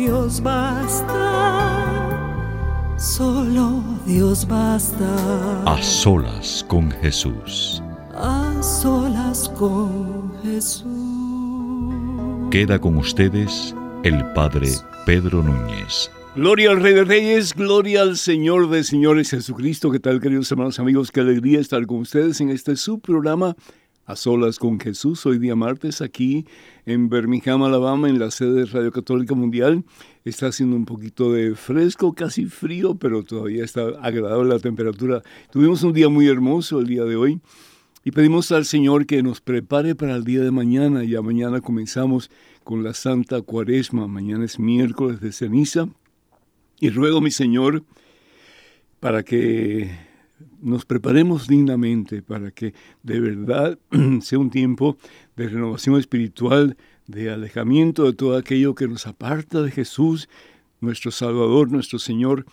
Dios basta, solo Dios basta. A solas con Jesús. A solas con Jesús. Queda con ustedes el Padre Pedro Núñez. Gloria al Rey de Reyes, gloria al Señor de Señores Jesucristo. ¿Qué tal, queridos hermanos amigos? Qué alegría estar con ustedes en este subprograma a solas con Jesús, hoy día martes, aquí en Birmingham, Alabama, en la sede de Radio Católica Mundial. Está haciendo un poquito de fresco, casi frío, pero todavía está agradable la temperatura. Tuvimos un día muy hermoso el día de hoy y pedimos al Señor que nos prepare para el día de mañana. Ya mañana comenzamos con la Santa Cuaresma. Mañana es miércoles de ceniza. Y ruego, mi Señor, para que nos preparemos dignamente para que de verdad sea un tiempo de renovación espiritual, de alejamiento de todo aquello que nos aparta de Jesús, nuestro Salvador, nuestro Señor,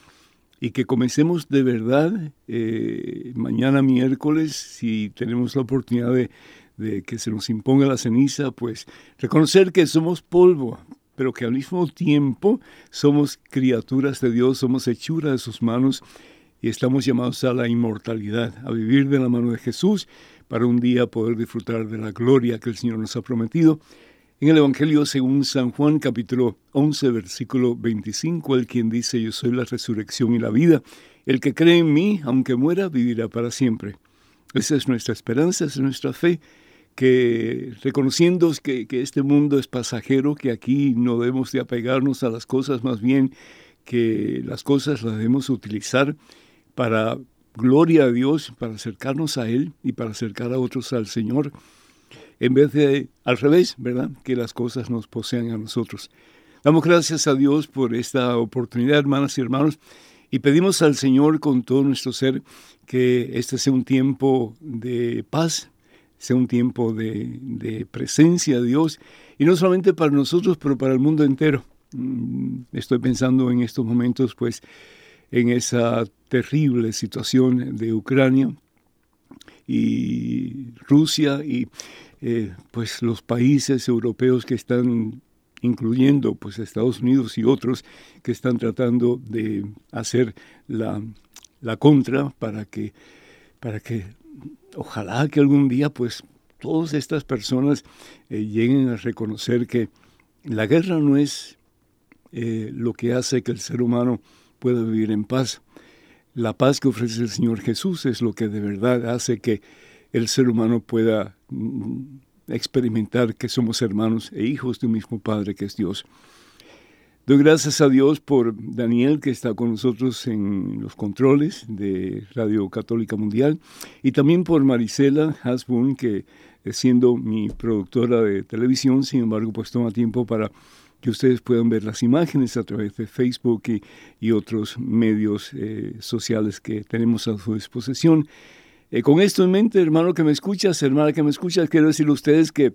y que comencemos de verdad eh, mañana miércoles, si tenemos la oportunidad de, de que se nos imponga la ceniza, pues reconocer que somos polvo, pero que al mismo tiempo somos criaturas de Dios, somos hechuras de sus manos y estamos llamados a la inmortalidad, a vivir de la mano de Jesús para un día poder disfrutar de la gloria que el Señor nos ha prometido. En el Evangelio según San Juan capítulo 11 versículo 25, el quien dice, yo soy la resurrección y la vida, el que cree en mí, aunque muera, vivirá para siempre. Esa es nuestra esperanza, esa es nuestra fe, que reconociendo que, que este mundo es pasajero, que aquí no debemos de apegarnos a las cosas, más bien que las cosas las debemos utilizar para gloria a Dios, para acercarnos a Él y para acercar a otros al Señor, en vez de al revés, ¿verdad? Que las cosas nos posean a nosotros. Damos gracias a Dios por esta oportunidad, hermanas y hermanos, y pedimos al Señor con todo nuestro ser que este sea un tiempo de paz, sea un tiempo de, presencia de Dios, y no solamente para nosotros, pero para el mundo entero. Mm, estoy pensando en estos momentos, pues, en esa terrible situación de Ucrania y Rusia y eh, pues los países europeos que están incluyendo pues Estados Unidos y otros que están tratando de hacer la, contra para que para que ojalá que algún día pues todas estas personas eh, lleguen a reconocer que la guerra no es eh, lo que hace que el ser humano pueda vivir en paz. La paz que ofrece el Señor Jesús es lo que de verdad hace que el ser humano pueda mm, experimentar que somos hermanos e hijos de un mismo Padre que es Dios. Doy gracias a Dios por Daniel que está con nosotros en los controles de Radio Católica Mundial y también por Marisela Hasbun que siendo mi productora de televisión, sin embargo pues toma tiempo para que ustedes puedan ver las imágenes a través de Facebook y, otros medios eh, sociales que tenemos a su disposición. Eh, con esto en mente, hermano que me escuchas, hermana que me escuchas, quiero decirle a ustedes que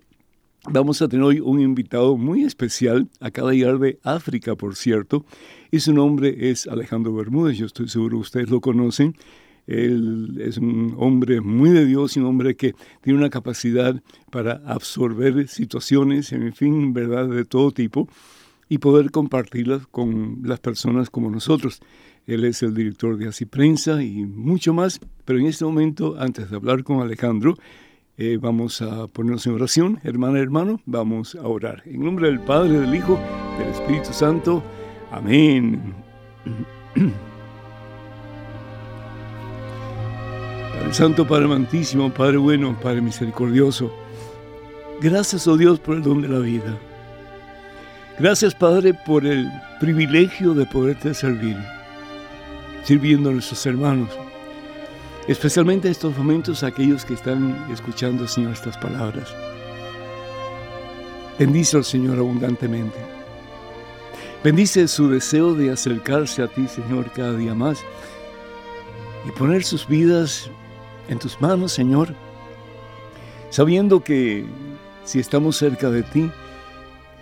vamos a tener hoy un invitado muy especial, acaba de llegar de África, por cierto, y su nombre es Alejandro Bermúdez, yo estoy seguro que ustedes lo conocen. Él es un hombre muy de Dios y un hombre que tiene una capacidad para absorber situaciones, en fin, verdad, de todo tipo y poder compartirlas con las personas como nosotros. Él es el director de Así Prensa y mucho más, pero en este momento, antes de hablar con Alejandro, Eh, vamos a ponernos en oración, hermana, hermano, vamos a orar. En nombre del Padre, del Hijo, del Espíritu Santo. Amén. Santo, Padre amantísimo, Padre bueno, Padre misericordioso. Gracias, oh Dios, por el don de la vida. Gracias, Padre, por el privilegio de poderte servir, sirviendo a nuestros hermanos especialmente en estos momentos aquellos que están escuchando, Señor, estas palabras. Bendice al Señor abundantemente. Bendice su deseo de acercarse a ti, Señor, cada día más y poner sus vidas en tus manos, Señor, sabiendo que si estamos cerca de ti,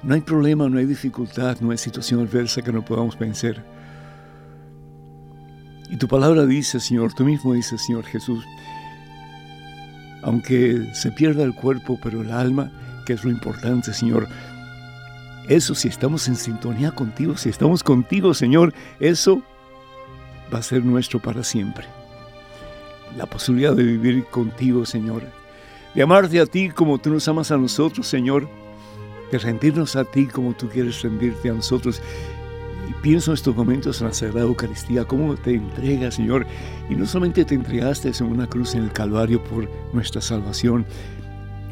no hay problema, no hay dificultad, no hay situación adversa que no podamos vencer. Y tu palabra dice, Señor, tú mismo dices, Señor Jesús, aunque se pierda el cuerpo, pero el alma, que es lo importante, Señor, eso si estamos en sintonía contigo, si estamos contigo, Señor, eso va a ser nuestro para siempre. La posibilidad de vivir contigo, Señor, de amarte a ti como tú nos amas a nosotros, Señor, de rendirnos a ti como tú quieres rendirte a nosotros. Pienso en estos momentos en la Sagrada Eucaristía, cómo te entregas, Señor, y no solamente te entregaste en una cruz en el Calvario por nuestra salvación,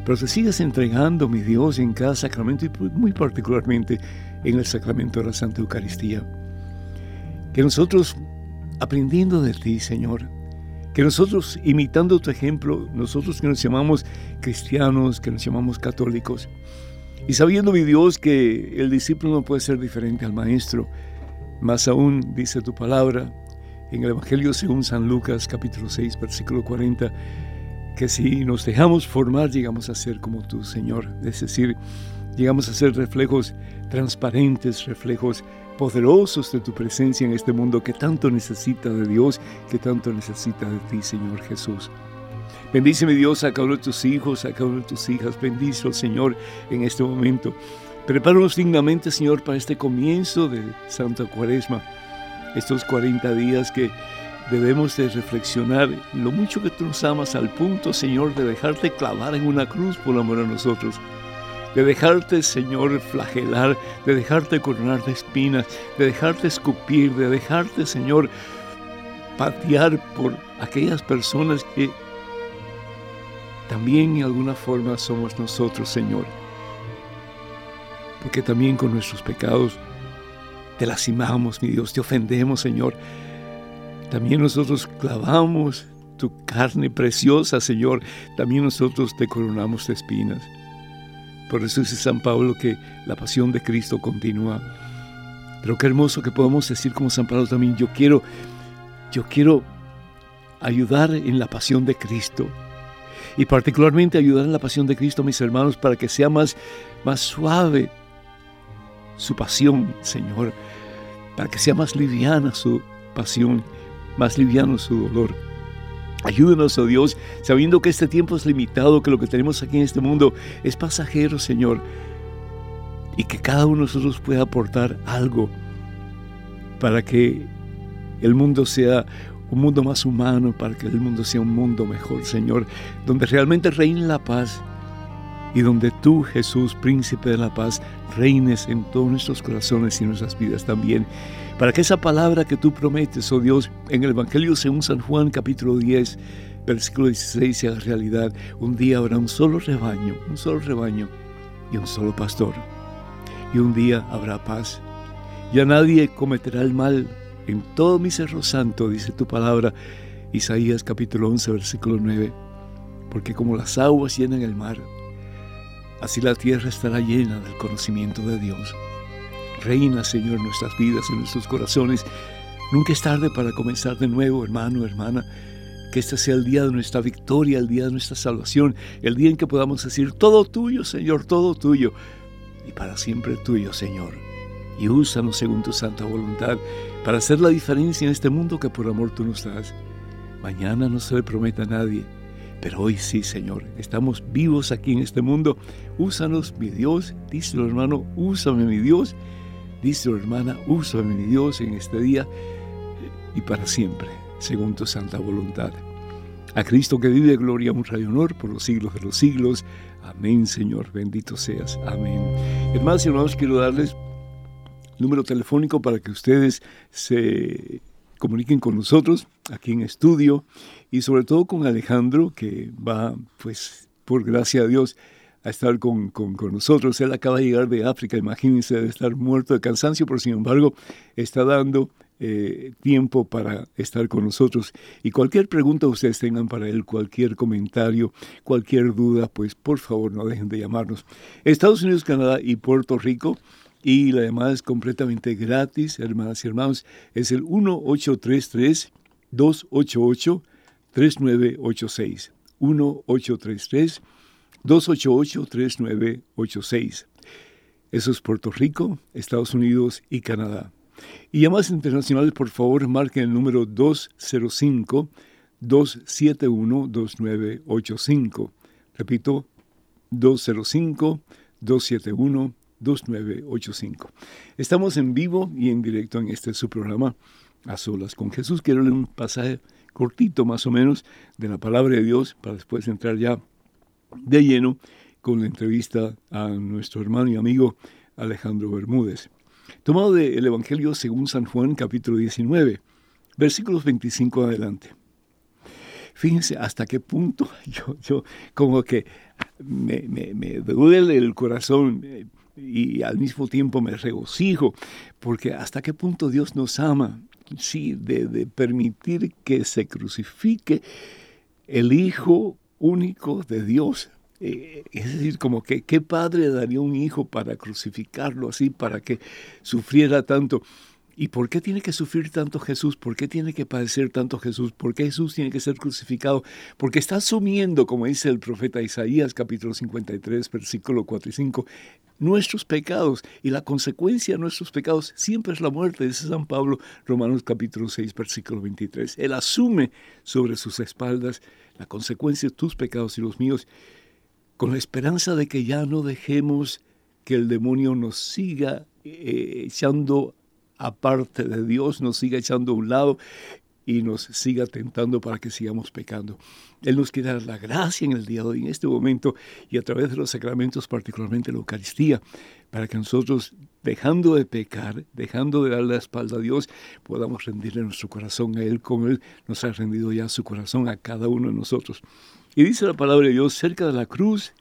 pero te sigues entregando, mi Dios, en cada sacramento y muy particularmente en el sacramento de la Santa Eucaristía. Que nosotros, aprendiendo de ti, Señor, que nosotros, imitando tu ejemplo, nosotros que nos llamamos cristianos, que nos llamamos católicos, y sabiendo, mi Dios, que el discípulo no puede ser diferente al maestro, más aún, dice tu palabra en el Evangelio según San Lucas capítulo 6 versículo 40, que si nos dejamos formar llegamos a ser como tú, Señor. Es decir, llegamos a ser reflejos transparentes, reflejos poderosos de tu presencia en este mundo que tanto necesita de Dios, que tanto necesita de ti, Señor Jesús. Bendice mi Dios a cada uno de tus hijos, a cada una de tus hijas. Bendice al Señor en este momento. Prepáranos dignamente, Señor, para este comienzo de Santa Cuaresma, estos 40 días que debemos de reflexionar lo mucho que tú nos amas al punto, Señor, de dejarte clavar en una cruz por amor a nosotros, de dejarte, Señor, flagelar, de dejarte coronar de espinas, de dejarte escupir, de dejarte, Señor, patear por aquellas personas que también en alguna forma somos nosotros, Señor porque también con nuestros pecados te lastimamos, mi Dios, te ofendemos, Señor. También nosotros clavamos tu carne preciosa, Señor. También nosotros te coronamos de espinas. Por eso dice San Pablo que la pasión de Cristo continúa. Pero qué hermoso que podamos decir como San Pablo también, yo quiero, yo quiero ayudar en la pasión de Cristo. Y particularmente ayudar en la pasión de Cristo, mis hermanos, para que sea más, más suave su pasión, Señor, para que sea más liviana su pasión, más liviano su dolor. Ayúdanos, oh Dios, sabiendo que este tiempo es limitado, que lo que tenemos aquí en este mundo es pasajero, Señor, y que cada uno de nosotros pueda aportar algo para que el mundo sea un mundo más humano, para que el mundo sea un mundo mejor, Señor, donde realmente reine la paz y donde tú, Jesús, príncipe de la paz, reines en todos nuestros corazones y nuestras vidas también. Para que esa palabra que tú prometes, oh Dios, en el Evangelio según San Juan capítulo 10, versículo 16 sea realidad. Un día habrá un solo rebaño, un solo rebaño y un solo pastor. Y un día habrá paz. Ya nadie cometerá el mal en todo mi cerro santo, dice tu palabra, Isaías capítulo 11, versículo 9. Porque como las aguas llenan el mar, Así la tierra estará llena del conocimiento de Dios. Reina, Señor, en nuestras vidas, en nuestros corazones. Nunca es tarde para comenzar de nuevo, hermano, hermana. Que este sea el día de nuestra victoria, el día de nuestra salvación, el día en que podamos decir, todo tuyo, Señor, todo tuyo, y para siempre tuyo, Señor. Y úsanos según tu santa voluntad para hacer la diferencia en este mundo que por amor tú nos das. Mañana no se le prometa a nadie, pero hoy sí, Señor, estamos vivos aquí en este mundo. Úsanos, mi Dios. Díselo, hermano, úsame, mi Dios. Díselo, hermana, úsame, mi Dios, en este día y para siempre, según tu santa voluntad. A Cristo que vive, gloria, honra y honor por los siglos de los siglos. Amén, Señor. Bendito seas. Amén. Hermanos y hermanos, quiero darles número telefónico para que ustedes se comuniquen con nosotros aquí en estudio y sobre todo con Alejandro que va, pues, por gracia de Dios, estar con, con, nosotros. Él acaba de llegar de África, imagínense, de estar muerto de cansancio, pero sin embargo está dando eh, tiempo para estar con nosotros. Y cualquier pregunta ustedes tengan para él, cualquier comentario, cualquier duda, pues por favor no dejen de llamarnos. Estados Unidos, Canadá y Puerto Rico. Y la llamada es completamente gratis, hermanas y hermanos. Es el 1833 288 3986. 1833 288 3986. Eso es Puerto Rico, Estados Unidos y Canadá. Y llamadas internacionales, por favor, marquen el número 205-271-2985. Repito, 205-271-2985. Estamos en vivo y en directo en este su programa, A Solas con Jesús. Quiero leer un pasaje cortito más o menos de la palabra de Dios para después entrar ya de lleno con la entrevista a nuestro hermano y amigo Alejandro Bermúdez tomado del Evangelio según San Juan capítulo 19, versículos 25 adelante. Fíjense hasta qué punto yo, yo como que me, me, duele el corazón eh, y al mismo tiempo me regocijo, porque hasta qué punto Dios nos ama, sí, de, de permitir que se crucifique el Hijo único de Dios eh, es decir, como que qué padre daría un hijo para crucificarlo así, para que sufriera tanto. ¿Y por qué tiene que sufrir tanto Jesús? ¿Por qué tiene que padecer tanto Jesús? ¿Por qué Jesús tiene que ser crucificado? Porque está asumiendo, como dice el profeta Isaías capítulo 53, versículo 4 y 5, nuestros pecados y la consecuencia de nuestros pecados siempre es la muerte, dice San Pablo, Romanos capítulo 6, versículo 23. Él asume sobre sus espaldas la consecuencia de tus pecados y los míos con la esperanza de que ya no dejemos que el demonio nos siga eh, echando aparte de Dios, nos siga echando a un lado y nos siga tentando para que sigamos pecando. Él nos quiere dar la gracia en el día de hoy, en este momento, y a través de los sacramentos, particularmente la Eucaristía, para que nosotros, dejando de pecar, dejando de dar la espalda a Dios, podamos rendirle nuestro corazón a Él como Él nos ha rendido ya su corazón a cada uno de nosotros. Y dice la palabra de Dios, cerca de la cruz,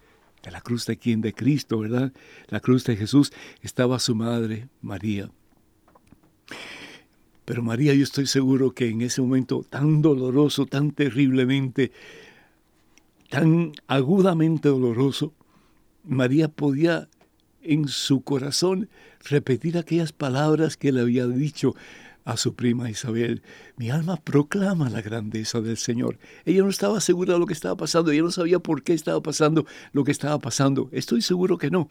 de la cruz de quién, de Cristo, ¿verdad? La cruz de Jesús estaba su madre, María. Pero María, yo estoy seguro que en ese momento tan doloroso, tan terriblemente, tan agudamente doloroso, María podía en su corazón repetir aquellas palabras que le había dicho a su prima Isabel, mi alma proclama la grandeza del Señor. Ella no estaba segura de lo que estaba pasando, ella no sabía por qué estaba pasando lo que estaba pasando. Estoy seguro que no.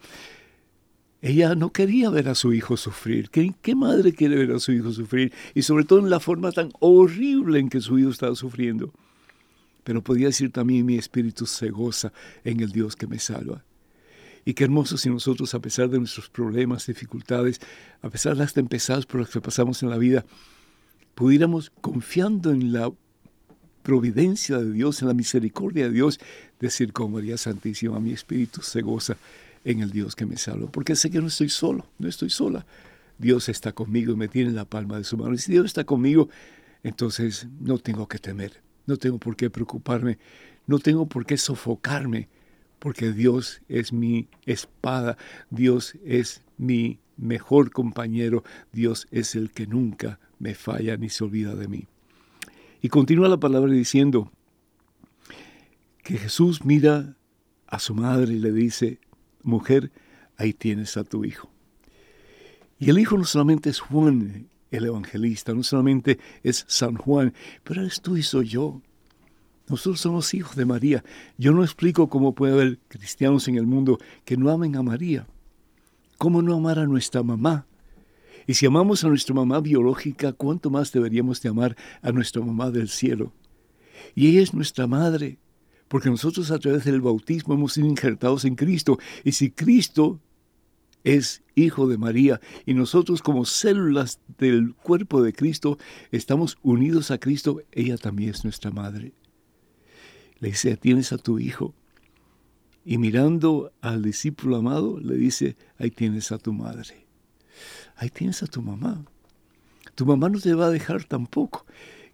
Ella no quería ver a su hijo sufrir. ¿Qué, ¿Qué, madre quiere ver a su hijo sufrir? Y sobre todo en la forma tan horrible en que su hijo estaba sufriendo. Pero podía decir también mi espíritu se goza en el Dios que me salva. Y qué hermoso si nosotros, a pesar de nuestros problemas, dificultades, a pesar de las tempestades por las que pasamos en la vida, pudiéramos, confiando en la providencia de Dios, en la misericordia de Dios, decir con María Santísima, mi espíritu se goza en el Dios que me salva, porque sé que no estoy solo, no estoy sola. Dios está conmigo y me tiene en la palma de su mano. Y si Dios está conmigo, entonces no tengo que temer, no tengo por qué preocuparme, no tengo por qué sofocarme porque Dios es mi espada, Dios es mi mejor compañero, Dios es el que nunca me falla ni se olvida de mí. Y continúa la palabra diciendo que Jesús mira a su madre y le dice, mujer, ahí tienes a tu hijo. Y el hijo no solamente es Juan el evangelista, no solamente es San Juan, pero eres tú y soy yo. Nosotros somos hijos de María. Yo no explico cómo puede haber cristianos en el mundo que no amen a María. ¿Cómo no amar a nuestra mamá? Y si amamos a nuestra mamá biológica, ¿cuánto más deberíamos de amar a nuestra mamá del cielo? Y ella es nuestra madre, porque nosotros a través del bautismo hemos sido injertados en Cristo. Y si Cristo es hijo de María y nosotros como células del cuerpo de Cristo estamos unidos a Cristo, ella también es nuestra madre. le dice, tienes a tu hijo. Y mirando al discípulo amado, le dice, ahí tienes a tu madre. Ahí tienes a tu mamá. Tu mamá no te va a dejar tampoco.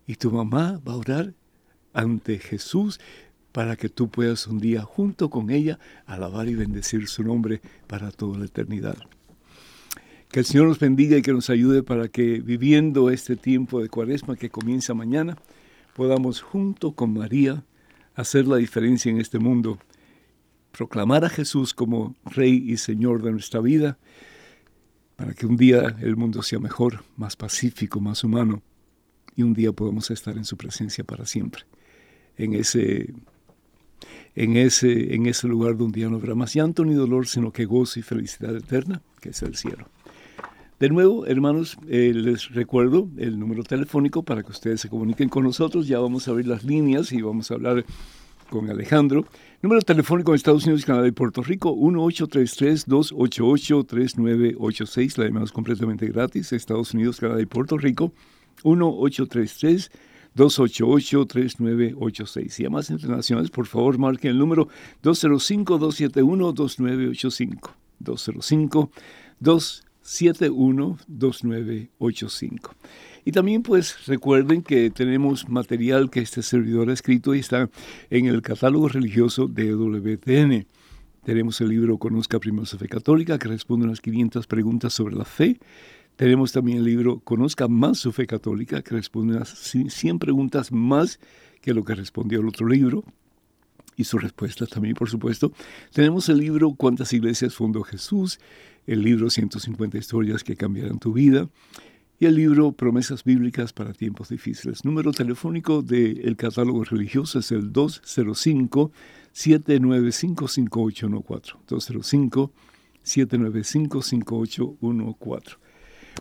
Y tu mamá va a orar ante Jesús para que tú puedas un día junto con ella alabar y bendecir su nombre para toda la eternidad. Que el Señor nos bendiga y que nos ayude para que viviendo este tiempo de cuaresma que comienza mañana, podamos junto con María hacer la diferencia en este mundo, proclamar a Jesús como Rey y Señor de nuestra vida, para que un día el mundo sea mejor, más pacífico, más humano, y un día podamos estar en su presencia para siempre, en ese en ese, en ese lugar donde ya no habrá más llanto ni dolor, sino que gozo y felicidad eterna, que es el cielo. De nuevo, hermanos, eh, les recuerdo el número telefónico para que ustedes se comuniquen con nosotros. Ya vamos a abrir las líneas y vamos a hablar con Alejandro. Número telefónico en Estados Unidos, Canadá y Puerto Rico, 1833-288-3986. La llamada es completamente gratis. Estados Unidos, Canadá y Puerto Rico, 1833 288-3986. Y a más internacionales, por favor, marquen el número 205-271-2985. 205-271-2985. Y también pues recuerden que tenemos material que este servidor ha escrito y está en el catálogo religioso de WTN. Tenemos el libro Conozca Primero su Fe Católica, que responde unas 500 preguntas sobre la fe. Tenemos también el libro Conozca más su fe católica, que responde a 100 preguntas más que lo que respondió el otro libro. Y su respuesta también, por supuesto. Tenemos el libro ¿Cuántas iglesias fundó Jesús? El libro 150 historias que cambiarán tu vida. Y el libro Promesas Bíblicas para tiempos difíciles. Número telefónico del catálogo religioso es el 205-795-5814. 205-795-5814.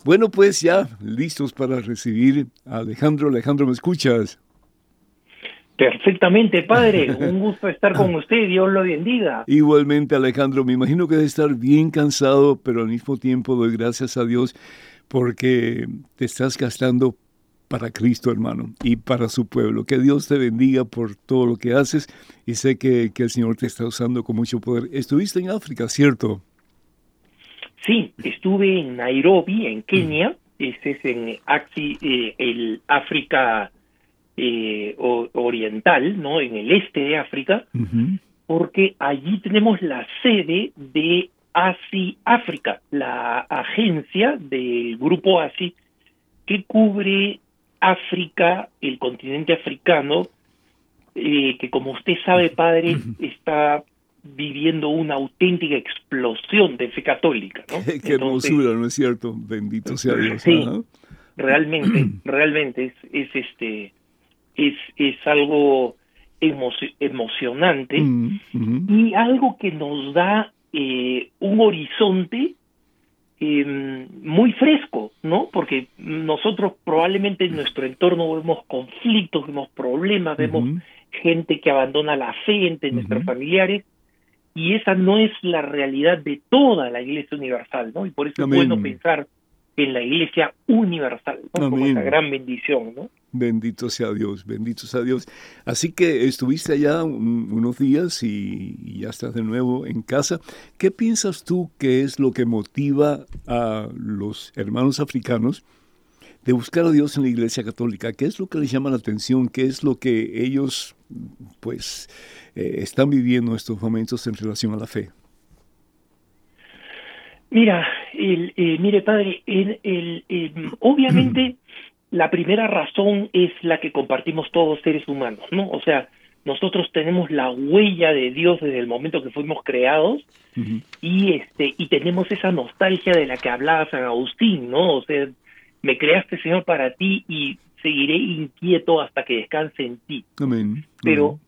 Bueno, pues ya listos para recibir a Alejandro. Alejandro, ¿me escuchas? Perfectamente, padre. Un gusto estar con usted. Dios lo bendiga. Igualmente, Alejandro. Me imagino que debe estar bien cansado, pero al mismo tiempo doy gracias a Dios porque te estás gastando para Cristo, hermano, y para su pueblo. Que Dios te bendiga por todo lo que haces y sé que, que el Señor te está usando con mucho poder. Estuviste en África, ¿cierto? Sí, estuve en Nairobi, en Kenia, este es en eh, el África eh, Oriental, ¿no? En el este de África, porque allí tenemos la sede de ASI África, la agencia del grupo ASI que cubre África, el continente africano, eh, que como usted sabe, padre, está viviendo una auténtica explosión de fe católica. ¿no? Qué hermosura, ¿no es cierto? Bendito sea Dios. Sí, realmente, realmente es, es este es, es algo emocionante mm, y algo que nos da eh, un horizonte em, muy fresco, ¿no? Porque nosotros probablemente en nuestro entorno vemos conflictos, vemos problemas, vemos gente que abandona la fe entre nuestros familiares y esa no es la realidad de toda la Iglesia Universal, ¿no? Y por eso es bueno pensar en la Iglesia Universal, ¿no? Como esa gran bendición, ¿no? Bendito sea Dios, bendito sea Dios. Así que estuviste allá unos días y, ya estás de nuevo en casa. ¿Qué piensas tú que es lo que motiva a los hermanos africanos de buscar a Dios en la Iglesia Católica? ¿Qué es lo que les llama la atención? ¿Qué es lo que ellos, pues, eh, están viviendo estos momentos en relación a la fe? Mira, el, eh, mire padre, el, obviamente la primera razón es la que compartimos todos seres humanos, ¿no? O sea, nosotros tenemos la huella de Dios desde el momento que fuimos creados y este y tenemos esa nostalgia de la que hablaba San Agustín, ¿no? O sea, me creaste Señor para ti y seguiré inquieto hasta que descanse en ti. Amén. Pero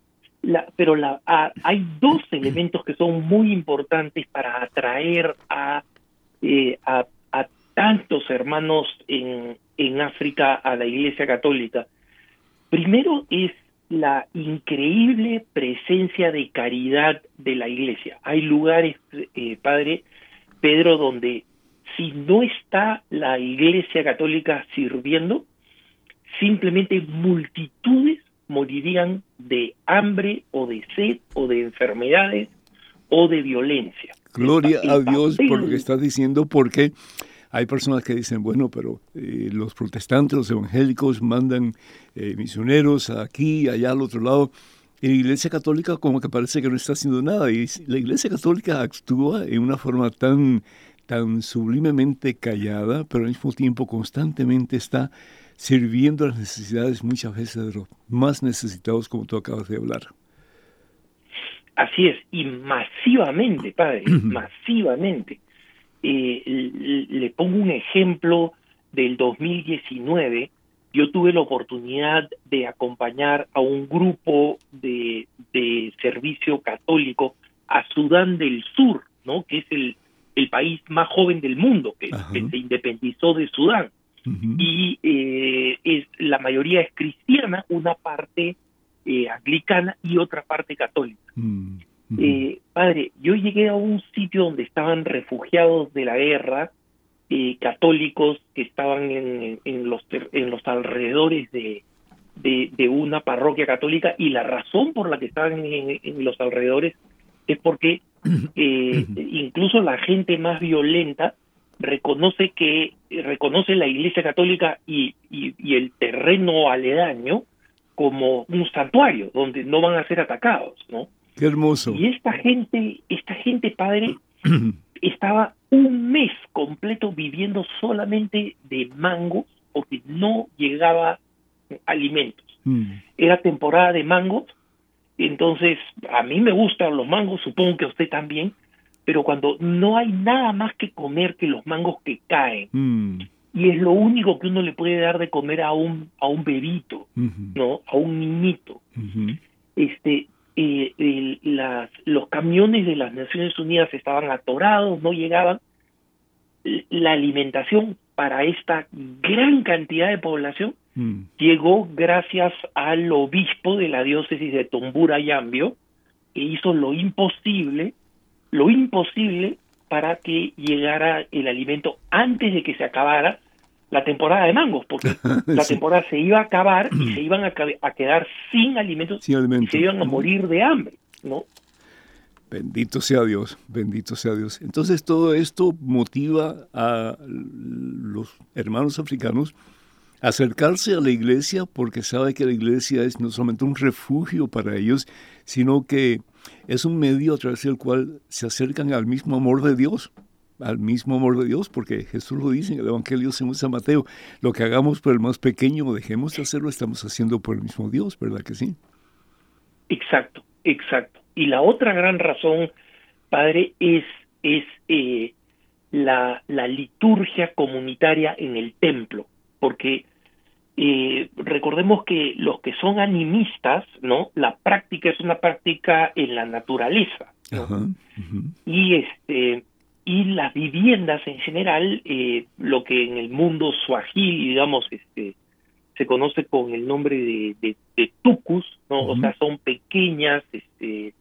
la, pero la, hay dos elementos que son muy importantes para atraer a, eh, a, tantos hermanos en, en África a la Iglesia Católica. Primero es la increíble presencia de caridad de la Iglesia. Hay lugares, eh, Padre Pedro, donde si no está la Iglesia Católica sirviendo, simplemente multitudes morirían de hambre o de sed o de enfermedades o de violencia. Gloria a Dios por lo que estás diciendo, porque hay personas que dicen, bueno, pero eh, los protestantes, los evangélicos mandan eh, misioneros aquí, allá al otro lado. Y la Iglesia Católica como que parece que no está haciendo nada. Y la Iglesia Católica actúa en una forma tan, tan sublimemente callada, pero al mismo tiempo constantemente está sirviendo a las necesidades muchas veces de los más necesitados, como tú acabas de hablar. Así es, y masivamente, padre, masivamente. Eh, le pongo un ejemplo del 2019. Yo tuve la oportunidad de acompañar a un grupo de, de servicio católico a Sudán del Sur, ¿no? Que es el, el país más joven del mundo, que, se independizó de Sudán. Y eh, es, la mayoría es cristiana, una parte eh, anglicana y otra parte católica. Mm, eh, padre, yo llegué a un sitio donde estaban refugiados de la guerra, eh, católicos que estaban en, en, los, en los alrededores de, de, una parroquia católica y la razón por la que estaban en, los alrededores es porque eh, incluso la gente más violenta reconoce que reconoce la Iglesia Católica y, y el terreno aledaño como un santuario donde no van a ser atacados, ¿no? Qué hermoso. Y esta gente, esta gente padre estaba un mes completo viviendo solamente de mangos porque no llegaba alimentos. Mm. Era temporada de mangos, entonces a mí me gustan los mangos, supongo que a usted también, pero cuando no hay nada más que comer que los mangos que caen, mm. y es lo único que uno le puede dar de comer a un a un bebito no a un niñito. Este eh, las los camiones de las Naciones Unidas estaban atorados no llegaban. La alimentación para esta gran cantidad de población mm. llegó gracias al obispo de la diócesis de Tombura Yambio que hizo lo imposible lo imposible para que llegara el alimento antes de que se acabara la temporada de mangos, porque la temporada se iba a acabar y se iban a, quedar sin alimentos, y se iban a morir de hambre, ¿no? Bendito sea Dios, bendito sea Dios. Entonces todo esto motiva a los hermanos africanos a acercarse a la iglesia porque sabe que la iglesia es no solamente un refugio para ellos, sino que es un medio a través del cual se acercan al mismo amor de Dios al mismo amor de Dios, porque Jesús lo dice en el Evangelio según San Mateo, lo que hagamos por el más pequeño o dejemos de hacerlo, estamos haciendo por el mismo Dios, ¿verdad que sí? Exacto, exacto. Y la otra gran razón, Padre, es, es eh, la, la liturgia comunitaria en el templo, porque eh, recordemos que los que son animistas, ¿no? La práctica es una práctica en la naturaleza. Y este y las viviendas en general, eh, lo que en el mundo suajil, digamos, este, se conoce con el nombre de, de, tucus, ¿no? O sea, son pequeñas este,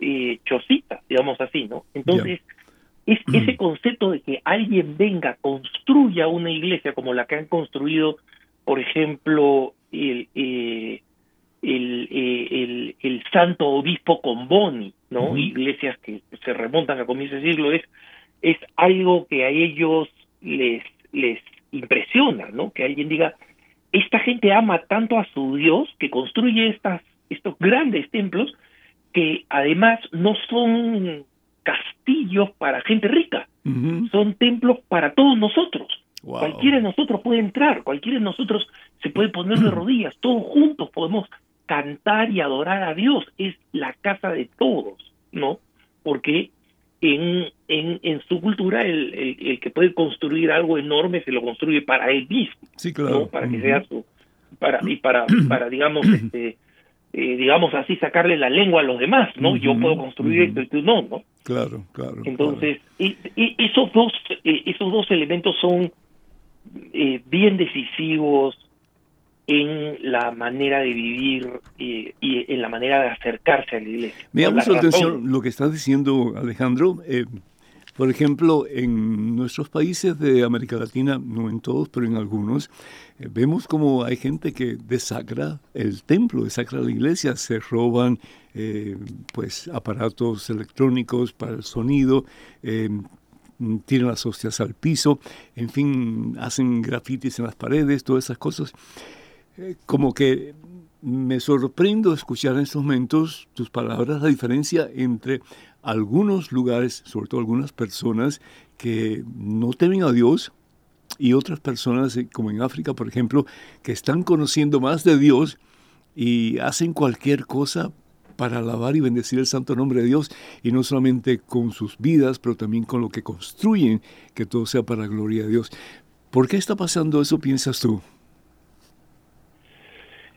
eh, chocitas, digamos así, ¿no? Entonces, es ese concepto de que alguien venga, construya una iglesia como la que han construido, por ejemplo, el, eh, el, el, el, santo obispo Comboni, ¿no? Iglesias que se remontan a comienzos del siglo, es es algo que a ellos les, les impresiona, ¿no? Que alguien diga, esta gente ama tanto a su Dios que construye estas, estos grandes templos que además no son castillos para gente rica, son templos para todos nosotros. Cualquiera de nosotros puede entrar, cualquiera de nosotros se puede poner de rodillas, todos juntos podemos cantar y adorar a Dios, es la casa de todos, ¿no? Porque en, en, en su cultura el, el, que puede construir algo enorme se lo construye para él mismo, sí, claro. para que sea su, para, y para, para digamos, este, eh, digamos así, sacarle la lengua a los demás, ¿no? Yo puedo construir esto y tú no, ¿no? Claro, claro. Entonces, Y, esos, dos, eh, esos dos elementos son eh, bien decisivos en la manera de vivir y, en la manera de acercarse a la iglesia. Me llama la atención lo que estás diciendo, Alejandro. Eh, Por ejemplo, en nuestros países de América Latina, no en todos, pero en algunos, eh, vemos como hay gente que desacra el templo, desacra la iglesia, se roban eh, pues aparatos electrónicos para el sonido, eh, tiran las hostias al piso, en fin, hacen grafitis en las paredes, todas esas cosas. como que me sorprendo escuchar en estos momentos tus palabras, la diferencia entre algunos lugares, sobre todo algunas personas que no temen a Dios y otras personas, eh, como en África, por ejemplo, que están conociendo más de Dios y hacen cualquier cosa para alabar y bendecir el santo nombre de Dios, y no solamente con sus vidas, pero también con lo que construyen, que todo sea para la gloria de Dios. ¿Por qué está pasando eso, piensas tú?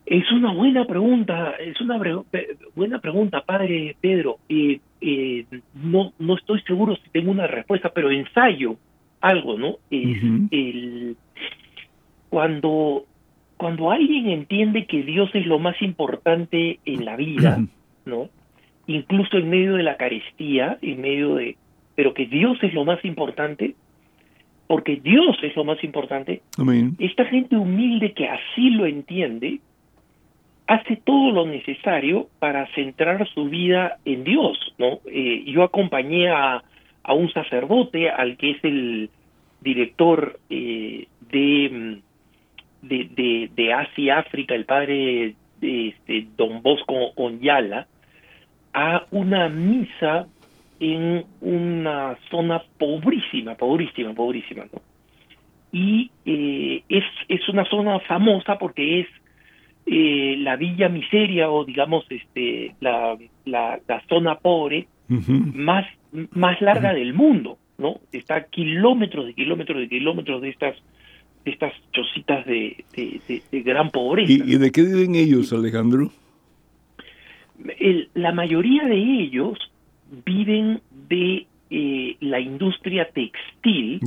Es una buena pregunta, es una buena pregunta, padre Pedro. Eh, eh, no, no estoy seguro si tengo una respuesta, pero ensayo algo, ¿no? El, cuando, cuando alguien entiende que Dios es lo más importante en la vida, ¿no? Incluso en medio de la carestía, en medio de... Pero que Dios es lo más importante, porque Dios es lo más importante, esta gente humilde que así lo entiende, hace todo lo necesario para centrar su vida en Dios, ¿no? Eh, yo acompañé a, a, un sacerdote, al que es el director eh, de, de, de, Asia África, el padre este, Don Bosco Onyala, a una misa en una zona pobrísima, pobrísima, pobrísima, ¿no? Y eh, es, es una zona famosa porque es eh, la villa miseria o digamos este la, la, zona pobre más más larga del mundo no está a kilómetros de kilómetros de kilómetros de estas de estas chocitas de, de, gran pobreza ¿Y, de qué viven ellos Alejandro la mayoría de ellos viven de eh, la industria textil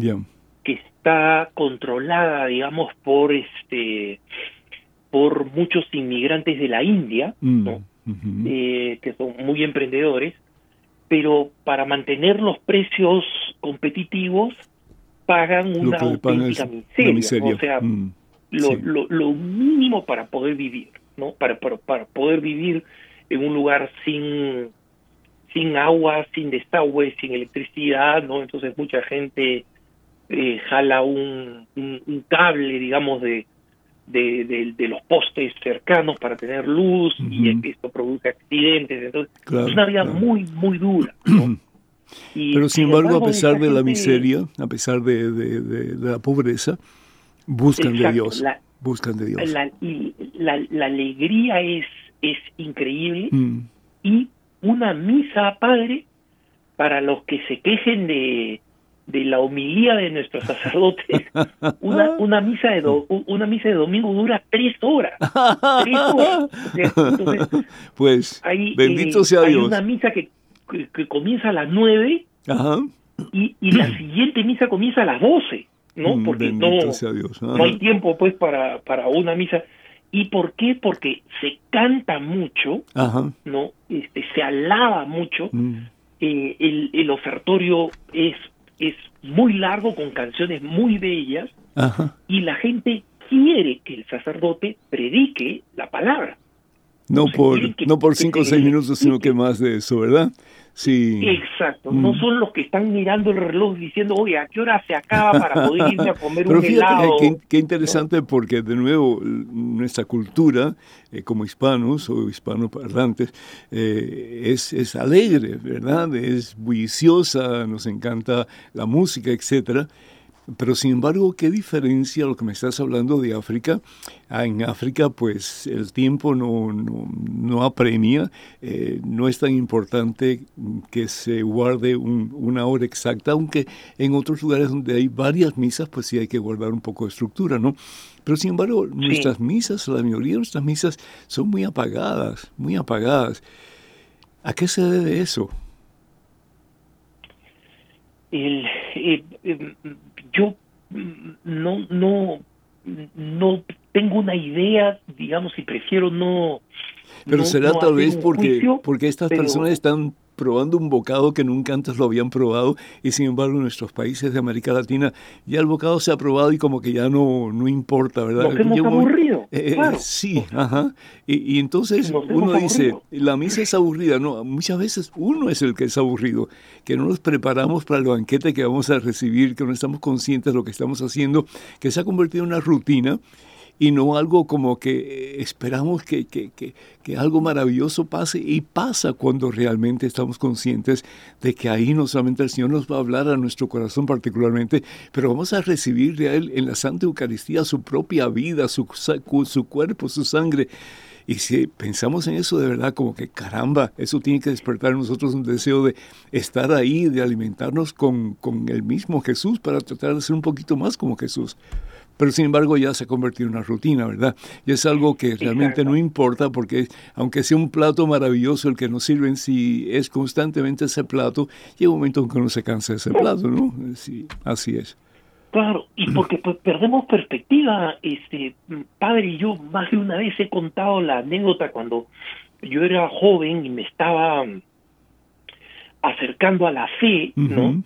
que está controlada digamos por este por muchos inmigrantes de la India, mm, eh, que son muy emprendedores, pero para mantener los precios competitivos pagan una auténtica miseria, o sea, mm, lo, lo, mínimo para poder vivir, ¿no? Para, para, para, poder vivir en un lugar sin sin agua, sin desagüe, sin electricidad, ¿no? Entonces mucha gente eh, jala un, un cable, digamos, de, de, de, los postes cercanos para tener luz y esto produce accidentes. Entonces, es una vida muy, muy dura. Pero sin embargo, a pesar de la miseria, a pesar de, de, la pobreza, buscan de Dios. La, buscan de Dios. La, y la, la alegría es, es increíble mm. y una misa, Padre, para los que se quejen de, de la homilía de nuestros sacerdotes, una, una misa de una misa de domingo dura tres horas. pues bendito eh, sea Dios. Hay una misa que, que, comienza a las nueve Y, y, la siguiente misa comienza a las doce, ¿no? Mm, Porque no, no hay tiempo pues para, para una misa. ¿Y por qué? Porque se canta mucho, ¿no? Este, se alaba mucho. Mm. Eh, el, el ofertorio es es muy largo con canciones muy bellas y la gente quiere que el sacerdote predique la palabra. No, por, no por cinco o seis minutos, sino que más de eso, ¿verdad? Sí. Exacto, no mm. son los que están mirando el reloj diciendo, oye, ¿a qué hora se acaba para poder irme a comer un helado? Qué, qué interesante porque, de nuevo, nuestra cultura, eh, como hispanos o hispanoparlantes, eh, es, es alegre, ¿verdad? Es bulliciosa, nos encanta la música, etcétera. Pero sin embargo, ¿qué diferencia lo que me estás hablando de África? Ah, en África, pues el tiempo no, no, apremia, eh, no es tan importante que se guarde una hora exacta, aunque en otros lugares donde hay varias misas, pues sí hay que guardar un poco de estructura, ¿no? Pero sin embargo, nuestras misas, la mayoría de nuestras misas son muy apagadas, muy apagadas. ¿A qué se debe eso? El, eh, yo no, no, no tengo una idea, digamos, y prefiero no. Pero será tal vez porque, porque estas personas están probando un bocado que nunca antes lo habían probado y sin embargo en nuestros países de América Latina ya el bocado se ha probado y como que ya no, no importa, ¿verdad? Nos hemos aburrido. Eh, sí, ajá. Y, entonces uno dice, la misa es aburrida. No, muchas veces uno es el que es aburrido, que no nos preparamos para el banquete que vamos a recibir, que no estamos conscientes de lo que estamos haciendo, que se ha convertido en una rutina y no algo como que esperamos que, que, que, que, algo maravilloso pase y pasa cuando realmente estamos conscientes de que ahí no solamente el Señor nos va a hablar a nuestro corazón particularmente, pero vamos a recibir de Él en la Santa Eucaristía su propia vida, su, su cuerpo, su sangre. Y si pensamos en eso de verdad, como que caramba, eso tiene que despertar en nosotros un deseo de estar ahí, de alimentarnos con, con el mismo Jesús para tratar de ser un poquito más como Jesús pero sin embargo ya se ha convertido en una rutina, ¿verdad? Y es algo que realmente no importa porque aunque sea un plato maravilloso el que nos sirven, si es constantemente ese plato, llega un momento en que uno se cansa de ese plato, ¿no? Sí, así es. Claro, y porque pues, perdemos perspectiva, este padre y yo más de una vez he contado la anécdota cuando yo era joven y me estaba acercando a la fe, ¿no?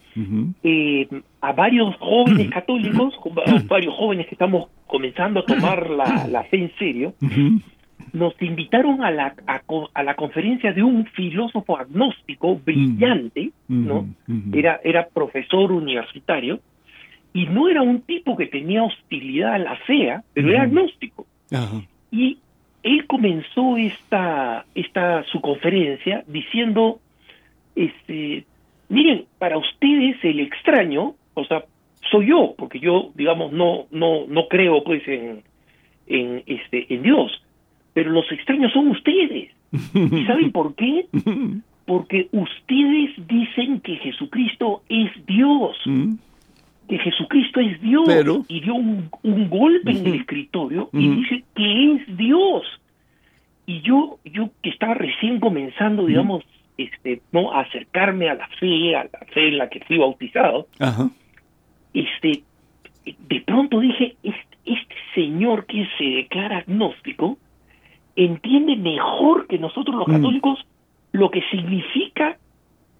Eh, a varios jóvenes católicos, a varios jóvenes que estamos comenzando a tomar la, fe en serio, nos invitaron a la, a, la conferencia de un filósofo agnóstico brillante, ¿no? Era, era profesor universitario, y no era un tipo que tenía hostilidad a la fe, pero era agnóstico. Y él comenzó esta, esta su conferencia diciendo este, miren, para ustedes el extraño, o sea, soy yo, porque yo, digamos, no, no, no creo pues en, en este, en Dios, pero los extraños son ustedes. ¿Y saben por qué? Porque ustedes dicen que Jesucristo es Dios. Mm. Que Jesucristo es Dios y dio un, golpe en el escritorio y dice que es Dios. Y yo, yo que estaba recién comenzando, digamos, este, no acercarme a la fe, a la fe en la que fui bautizado, este, de pronto dije, este, este, señor que se declara agnóstico entiende mejor que nosotros los mm. católicos lo que significa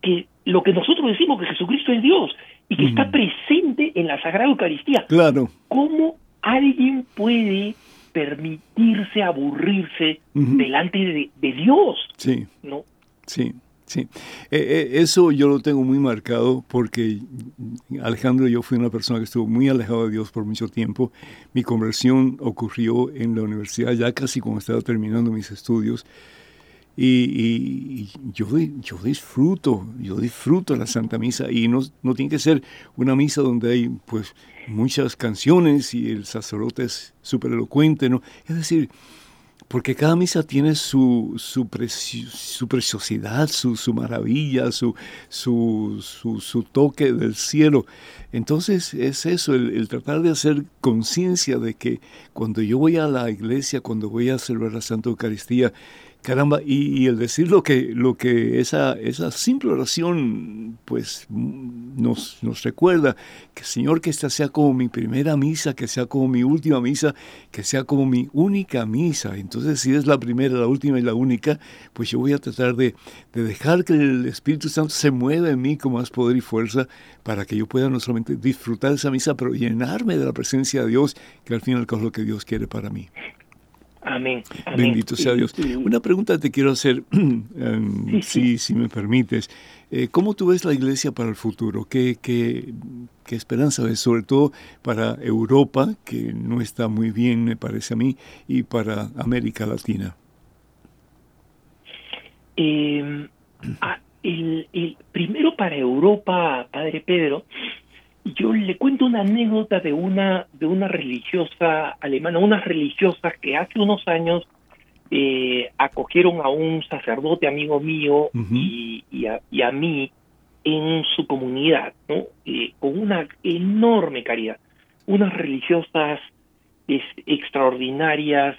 que lo que nosotros decimos que Jesucristo es Dios y que está mm. presente en la Sagrada Eucaristía. Claro. ¿Cómo alguien puede permitirse aburrirse delante de, de, Dios? Sí. ¿No? Sí. Sí, eh, eh, eso yo lo tengo muy marcado porque Alejandro y yo fui una persona que estuvo muy alejado de Dios por mucho tiempo. Mi conversión ocurrió en la universidad ya casi cuando estaba terminando mis estudios y, yo, yo disfruto, yo disfruto la Santa Misa y no, no tiene que ser una misa donde hay pues muchas canciones y el sacerdote es súper elocuente, ¿no? Es decir, porque cada misa tiene su, su, su preciosidad, su, su maravilla, su, su, toque del cielo. Entonces es eso, el, tratar de hacer conciencia de que cuando yo voy a la iglesia, cuando voy a celebrar la Santa Eucaristía, Caramba, y, el decir lo que, lo que esa, esa simple oración pues nos, nos recuerda, que Señor, que esta sea como mi primera misa, que sea como mi última misa, que sea como mi única misa. Entonces, si es la primera, la última y la única, pues yo voy a tratar de, de dejar que el Espíritu Santo se mueva en mí con más poder y fuerza para que yo pueda no solamente disfrutar de esa misa, pero llenarme de la presencia de Dios, que al fin y al cabo es lo que Dios quiere para mí. Amén. Bendito sea Dios. Una pregunta te quiero hacer, em, si, si me permites. Eh, ¿Cómo tú ves la iglesia para el futuro? ¿Qué, qué, qué esperanza ves? Sobre todo para Europa, que no está muy bien, me parece a mí, y para América Latina. Em, el, el, primero para Europa, Padre Pedro, yo le cuento una anécdota de una de una religiosa alemana, unas religiosas que hace unos años eh, acogieron a un sacerdote amigo mío y, a, mí en su comunidad, ¿no? Eh, con una enorme caridad. Unas religiosas extraordinarias,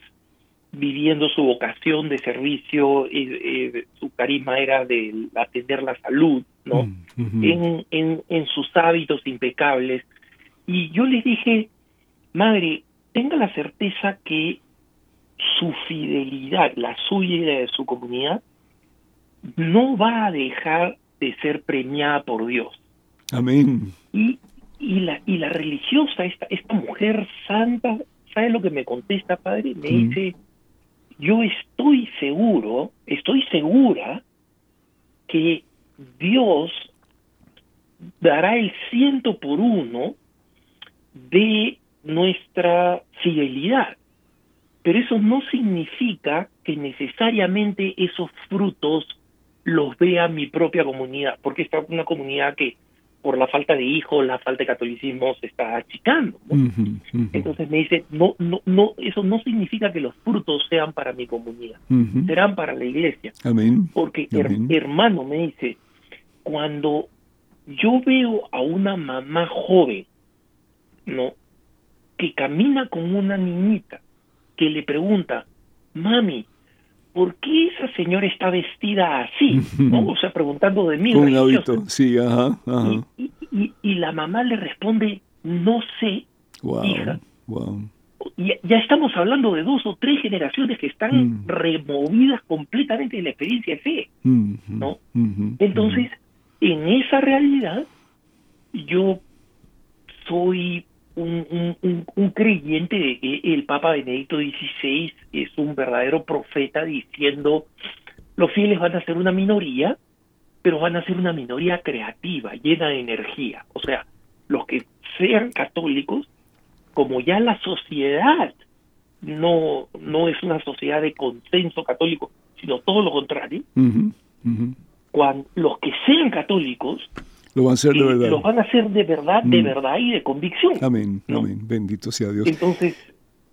viviendo su vocación de servicio, eh, su carisma era de atender la salud, ¿no? Mm, en, en, en, sus hábitos impecables. Y yo les dije, madre, tenga la certeza que su fidelidad, la suya y la de su comunidad, no va a dejar de ser premiada por Dios. Amén. Y, y, la, y la religiosa, esta, esta mujer santa, ¿sabe lo que me contesta, padre? Me Mm. dice, yo estoy seguro, estoy segura que Dios dará el ciento por uno de nuestra fidelidad. Pero eso no significa que necesariamente esos frutos los vea mi propia comunidad, porque esta es una comunidad que por la falta de hijos, la falta de catolicismo se está achicando. Entonces me dice, no, no, no, eso no significa que los frutos sean para mi comunidad, serán para la iglesia. Amén. Porque, her- hermano, me dice, cuando yo veo a una mamá joven, ¿no? Que camina con una niñita, que le pregunta, mami, ¿por qué esa señora está vestida así? ¿No? O sea, preguntando de mí. Un hábito, sí, ajá, ajá. Y, y- y la mamá le responde, no sé, Wow, hija. wow. ya, ya estamos hablando de dos o tres generaciones que están Mm. removidas completamente de la experiencia de fe. ¿No? Entonces, en esa realidad, yo soy un, creyente de que el Papa Benedicto XVI es un verdadero profeta diciendo los fieles van a ser una minoría, pero van a ser una minoría creativa, llena de energía. O sea, los que sean católicos, como ya la sociedad no, no es una sociedad de consenso católico, sino todo lo contrario, ujú. Cuando los que sean católicos Lo van a hacer de eh, verdad. los van a hacer de verdad, de Mm. verdad y de convicción. Amén, ¿no? amén. Bendito sea Dios. Entonces,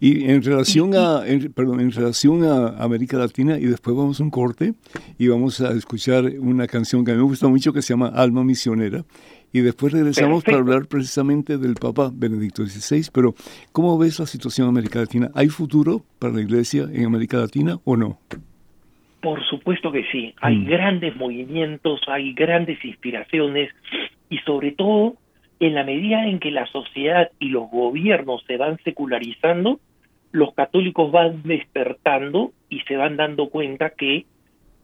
Y en relación a, en- perdón, en relación a América Latina, y después vamos a un corte y vamos a escuchar una canción que a mí me gusta mucho que se llama Alma Misionera. Y después regresamos para hablar precisamente del Papa Benedicto XVI. Pero, ¿cómo ves la situación en América Latina? ¿Hay futuro para la iglesia en América Latina o no? Por supuesto que sí, hay Mm. grandes movimientos, hay grandes inspiraciones y sobre todo en la medida en que la sociedad y los gobiernos se van secularizando, los católicos van despertando y se van dando cuenta que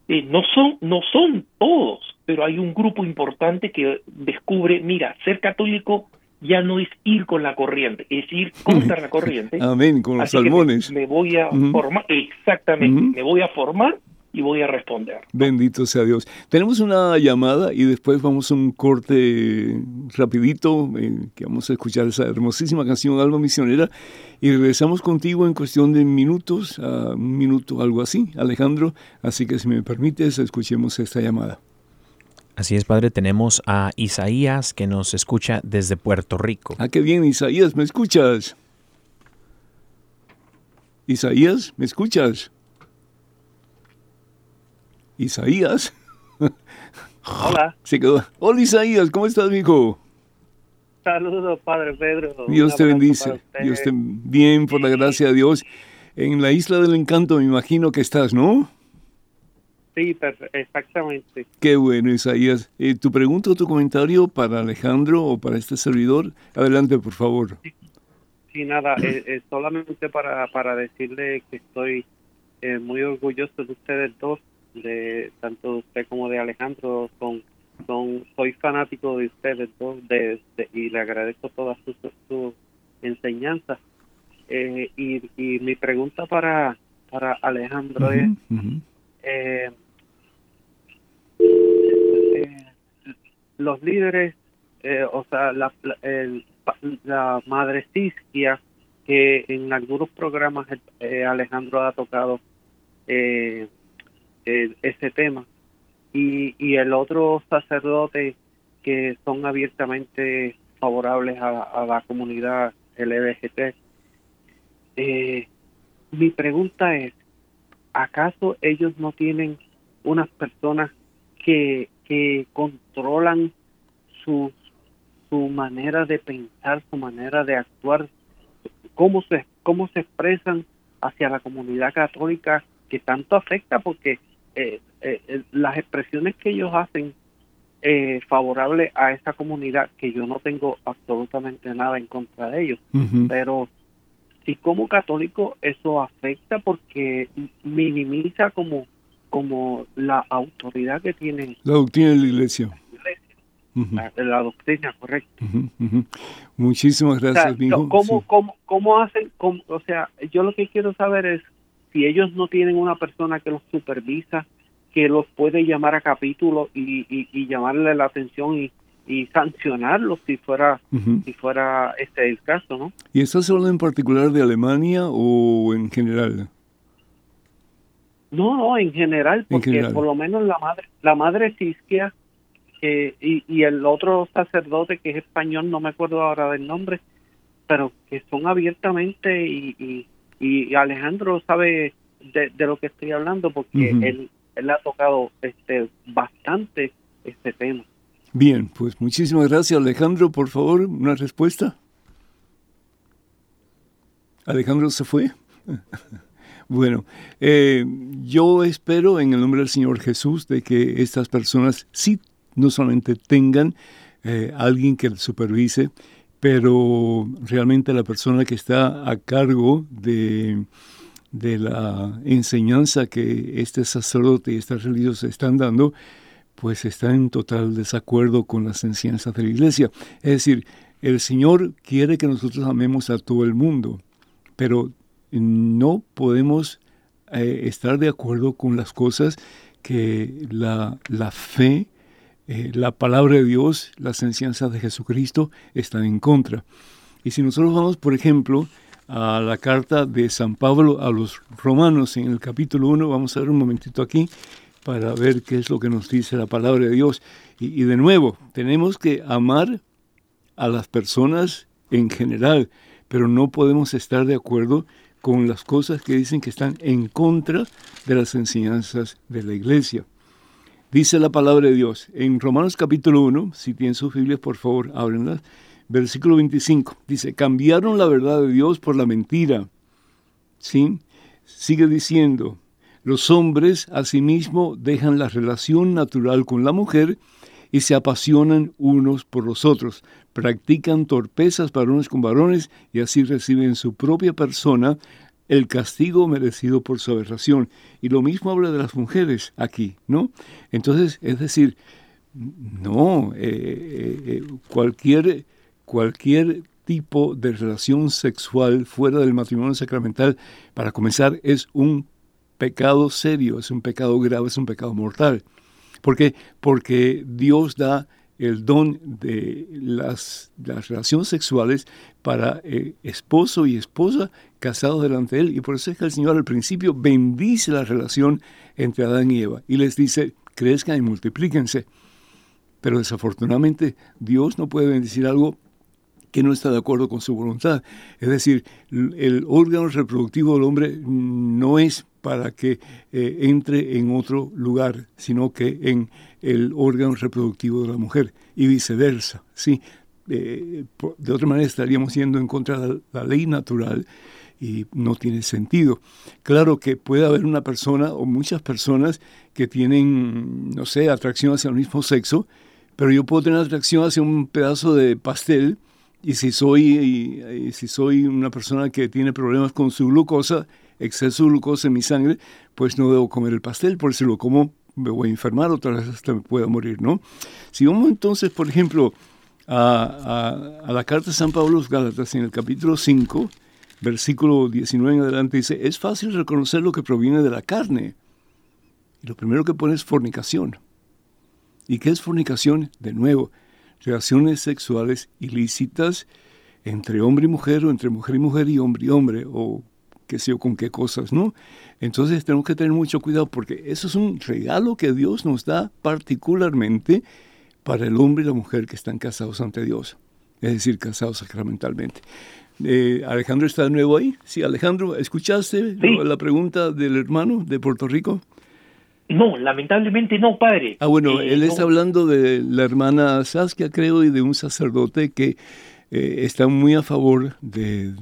eh, no son no son todos, pero hay un grupo importante que descubre, mira, ser católico ya no es ir con la corriente, es ir contra la corriente. Amén, con los Así que me- salmones. Me, voy a formar, exactamente, me voy a formar y voy a responder. Bendito sea Dios. Tenemos una llamada y después vamos a un corte rapidito, eh, que vamos a escuchar esa hermosísima canción Alma Misionera y regresamos contigo en cuestión de minutos, a un minuto, algo así, Alejandro. Así que si me permites, escuchemos esta llamada. Así es, Padre, tenemos a Isaías que nos escucha desde Puerto Rico. Ah, qué bien, Isaías, ¿me escuchas? Isaías, ¿me escuchas? Isaías. Hola, Se quedó. Hola Isaías, ¿cómo estás, hijo? saludos, Padre Pedro. Dios Un te bendice. Dios te bien por la gracia de Dios. En la isla del encanto me imagino que estás, ¿no? Sí, exactamente. Qué bueno, Isaías. Eh, ¿Tu pregunta o tu comentario para Alejandro o para este servidor? Adelante, por favor. Sí, nada, eh, eh, solamente para, para decirle que estoy eh, muy orgulloso de ustedes dos, de tanto de usted como de Alejandro. Son, son, soy fanático de ustedes dos de, de- y le agradezco todas sus sus enseñanzas. Eh, y, y mi pregunta para, para Alejandro es, eh, eh, los líderes, eh, o sea, la, la, el- la madre Cisquia, que en algunos programas eh, Alejandro ha tocado eh, ese tema, y, y el otro sacerdote que son abiertamente favorables a, a la comunidad LGBT. Eh, mi pregunta es, ¿acaso ellos no tienen unas personas que, que controlan su, su manera de pensar, su manera de actuar, cómo se, cómo se expresan hacia la comunidad católica que tanto afecta? Porque eh, eh, eh, las expresiones que ellos hacen eh, favorables a esa comunidad, que yo no tengo absolutamente nada en contra de ellos, pero si como católico eso afecta porque minimiza como como la autoridad que tienen. La doctrina de la iglesia. la, doctrina, correcto. Muchísimas gracias, o ¿cómo, cómo, ¿Cómo hacen? o sea, yo lo que quiero saber es si ellos no tienen una persona que los supervisa, que los puede llamar a capítulo y, y, llamarle la atención y, y sancionarlos si fuera si fuera este el caso, ¿no? ¿Y estás hablando en particular de Alemania o en general? No, no, en general, porque por lo menos la madre la madre eh, y, y el otro sacerdote que es español, no me acuerdo ahora del nombre, pero que son abiertamente y, y, Alejandro sabe de, lo que estoy hablando porque él él ha tocado este bastante este tema. Bien, pues muchísimas gracias Alejandro. Por favor, una respuesta. Alejandro se fue. bueno, eh, yo espero en el nombre del Señor Jesús de que estas personas sí no solamente tengan eh, alguien que supervise, pero realmente la persona que está a cargo de de la enseñanza que este sacerdote y estas religios están dando, pues está en total desacuerdo con las enseñanzas de la iglesia. Es decir, el Señor quiere que nosotros amemos a todo el mundo, pero no podemos eh, estar de acuerdo con las cosas que la, la fe, eh, la palabra de Dios, las enseñanzas de Jesucristo están en contra. Y si nosotros vamos, por ejemplo, a la carta de San Pablo a los romanos en el capítulo 1. Vamos a ver un momentito aquí para ver qué es lo que nos dice la palabra de Dios. Y, de nuevo, tenemos que amar a las personas en general, pero no podemos estar de acuerdo con las cosas que dicen que están en contra de las enseñanzas de la iglesia. Dice la palabra de Dios en Romanos capítulo 1, si tienen sus Biblias, por favor, ábrenlas versículo 25. Dice, cambiaron la verdad de Dios por la mentira. ¿Sí? Sigue diciendo, los hombres asimismo dejan la relación natural con la mujer y se apasionan unos por los otros, practican torpezas varones con varones y así reciben en su propia persona el castigo merecido por su aberración. Y lo mismo habla de las mujeres aquí, ¿no? Entonces, es decir, no, eh, eh, eh, cualquier cualquier tipo de relación sexual fuera del matrimonio sacramental, para comenzar, es un pecado serio, es un pecado grave, es un pecado mortal. ¿Por qué? Porque Dios da el don de las, las relaciones sexuales para esposo y esposa casados delante de él. Y por eso es que el Señor al principio bendice la relación entre Adán y Eva y les dice, crezcan y multiplíquense. Pero desafortunadamente Dios no puede bendecir algo que no está de acuerdo con su voluntad. Es decir, el órgano reproductivo del hombre no es para que eh, entre en otro lugar, sino que en el órgano reproductivo de la mujer y viceversa. ¿sí? Eh, de otra manera estaríamos yendo en contra de la ley natural y no tiene sentido. Claro que puede haber una persona o muchas personas que tienen, no sé, atracción hacia el mismo sexo, pero yo puedo tener atracción hacia un pedazo de pastel y si soy, si soy una persona que tiene problemas con su glucosa, exceso de glucosa en mi sangre, pues no debo comer el pastel, porque si lo como me voy a enfermar, otra vez hasta me puedo morir, ¿no? Si vamos entonces, por ejemplo, a, la carta de San Pablo a los Gálatas, en el capítulo 5, versículo 19 en adelante, dice, es fácil reconocer lo que proviene de la carne. Y lo primero que pone es fornicación. ¿Y qué es fornicación? De nuevo, relaciones sexuales ilícitas entre hombre y mujer o entre mujer y mujer y hombre y hombre o qué sé yo con qué cosas, ¿no? Entonces tenemos que tener mucho cuidado porque eso es un regalo que Dios nos da particularmente para el hombre y la mujer que están casados ante Dios, es decir, casados sacramentalmente. Eh, Alejandro está de nuevo ahí. Sí, Alejandro, ¿escuchaste la pregunta del hermano de Puerto Rico? No, lamentablemente no, padre. Ah, bueno, eh, él está hablando de la hermana Saskia, creo, y de un sacerdote que eh, está muy a favor de,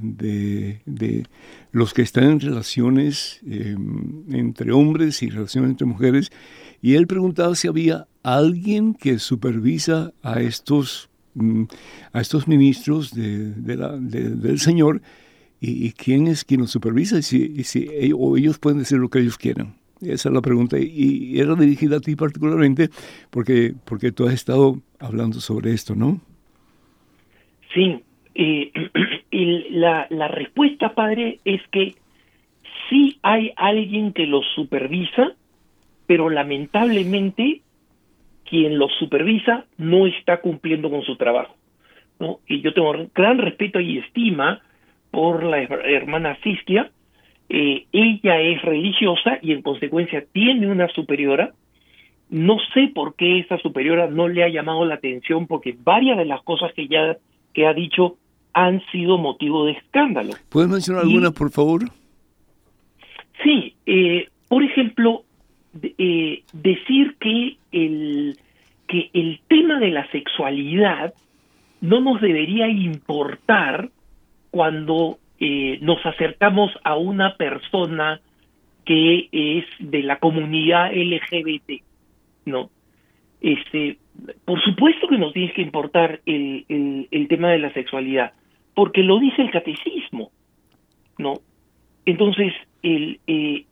de, los que están en relaciones em, entre hombres y relaciones entre mujeres. Y él preguntaba si había alguien que supervisa a estos, mm, a estos ministros de, la, del Señor y, quién es quien los supervisa y si, y si ellos, o ellos pueden decir lo que ellos quieran. Esa es la pregunta y, era dirigida a ti particularmente porque, porque tú has estado hablando sobre esto, ¿no? Sí, eh, la, la respuesta, padre, es que sí hay alguien que los supervisa, pero lamentablemente quien los supervisa no está cumpliendo con su trabajo. ¿no? Y yo tengo gran respeto y estima por la hermana Fiskia. Eh, ella es religiosa y en consecuencia tiene una superiora. No sé por qué esa superiora no le ha llamado la atención porque varias de las cosas que ya que ha dicho han sido motivo de escándalo. ¿Puedes mencionar algunas, por favor? Sí, eh, por ejemplo, eh, decir que el, que el tema de la sexualidad no nos debería importar cuando eh, nos acercamos a una persona que es de la comunidad LGBT, ¿no? Este, por supuesto que nos tiene que importar el, el, tema de la sexualidad, porque lo dice el catecismo, ¿no? Entonces, el, eh,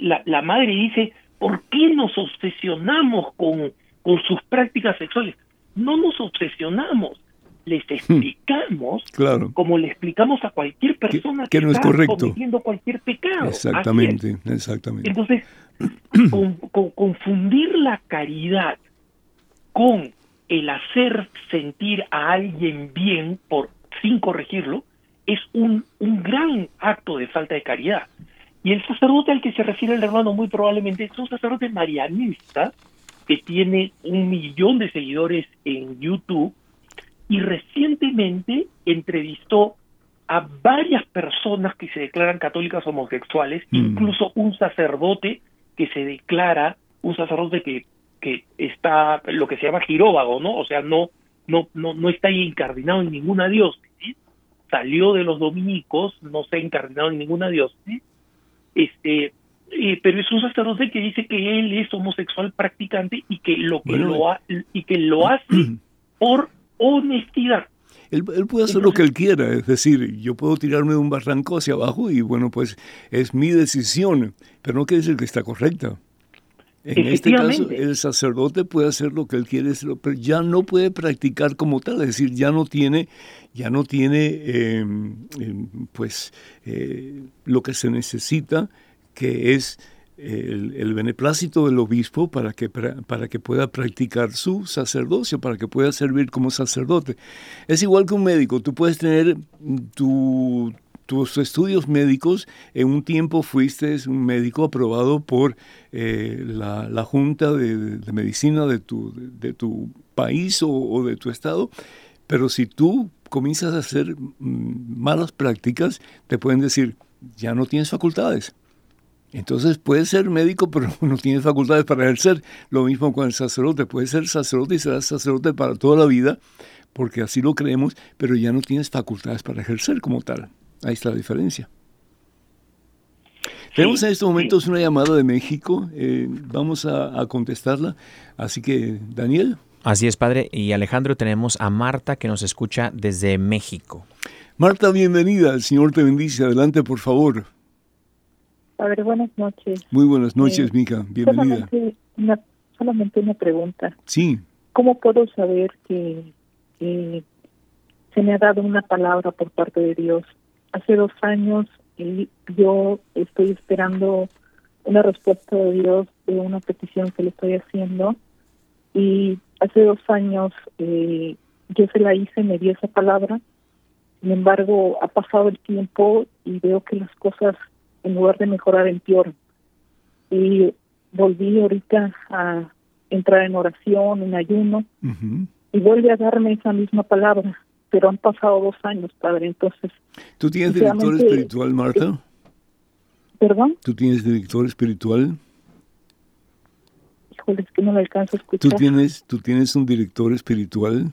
la, la, madre dice, ¿por qué nos obsesionamos con, con sus prácticas sexuales? No nos obsesionamos, les hmm. explicamos, claro. como le explicamos a cualquier persona que, no está es correcto. cometiendo cualquier pecado. Exactamente, exactamente. Entonces, con, confundir la caridad con el hacer sentir a alguien bien por sin corregirlo es un, un gran acto de falta de caridad. Y el sacerdote al que se refiere el hermano muy probablemente es un sacerdote marianista que tiene un millón de seguidores en YouTube y recientemente entrevistó a varias personas que se declaran católicas homosexuales, mm. incluso un sacerdote que se declara, un sacerdote que, que está lo que se llama giróvago, ¿no? O sea, no, no, no, no está incardinado en ninguna diócesis, salió de los dominicos, no se ha incardinado en ninguna diócesis, este eh, pero es un sacerdote que dice que él es homosexual practicante y que lo que lo ha, y que lo hace por honestidad. Él, puede hacer lo que él quiera, es decir, yo puedo tirarme de un barranco hacia abajo y bueno, pues es mi decisión, pero no quiere decir que está correcta. En este caso, el sacerdote puede hacer lo que él quiere, pero ya no puede practicar como tal, es decir, ya no tiene, ya no tiene, em, em, pues, eh, lo que se necesita, que es el, beneplácito del obispo para que, para que pueda practicar su sacerdocio, para que pueda servir como sacerdote. Es igual que un médico, tú puedes tener tu, tus estudios médicos, en un tiempo fuiste un médico aprobado por eh, la, Junta de, Medicina de tu, de, tu país o, de tu estado, pero si tú comienzas a hacer mm, malas prácticas, te pueden decir, ya no tienes facultades. Entonces puedes ser médico, pero no tienes facultades para ejercer. Lo mismo con el sacerdote. Puedes ser sacerdote y serás sacerdote para toda la vida, porque así lo creemos, pero ya no tienes facultades para ejercer como tal. Ahí está la diferencia. Tenemos en estos momentos una llamada de México. Eh, vamos a, contestarla. Así que, Daniel. Así es, padre. Y Alejandro, tenemos a Marta que nos escucha desde México. Marta, bienvenida. El Señor te bendice. Adelante, por favor. Padre, buenas noches. Muy buenas noches, eh, Mica. Bienvenida. Solamente una, solamente una pregunta. Sí. ¿Cómo puedo saber que, que se me ha dado una palabra por parte de Dios hace dos años y yo estoy esperando una respuesta de Dios de una petición que le estoy haciendo y hace dos años eh, yo se la hice, me dio esa palabra, sin embargo ha pasado el tiempo y veo que las cosas en lugar de mejorar empeoran y volví ahorita a entrar en oración, en ayuno y vuelve a darme esa misma palabra pero han pasado dos años, padre, entonces... ¿Tú tienes director espiritual, Marta? ¿Perdón? ¿Tú tienes director espiritual? Híjole, es que no le alcanzo a escuchar. ¿Tú tienes, ¿tú tienes un director espiritual?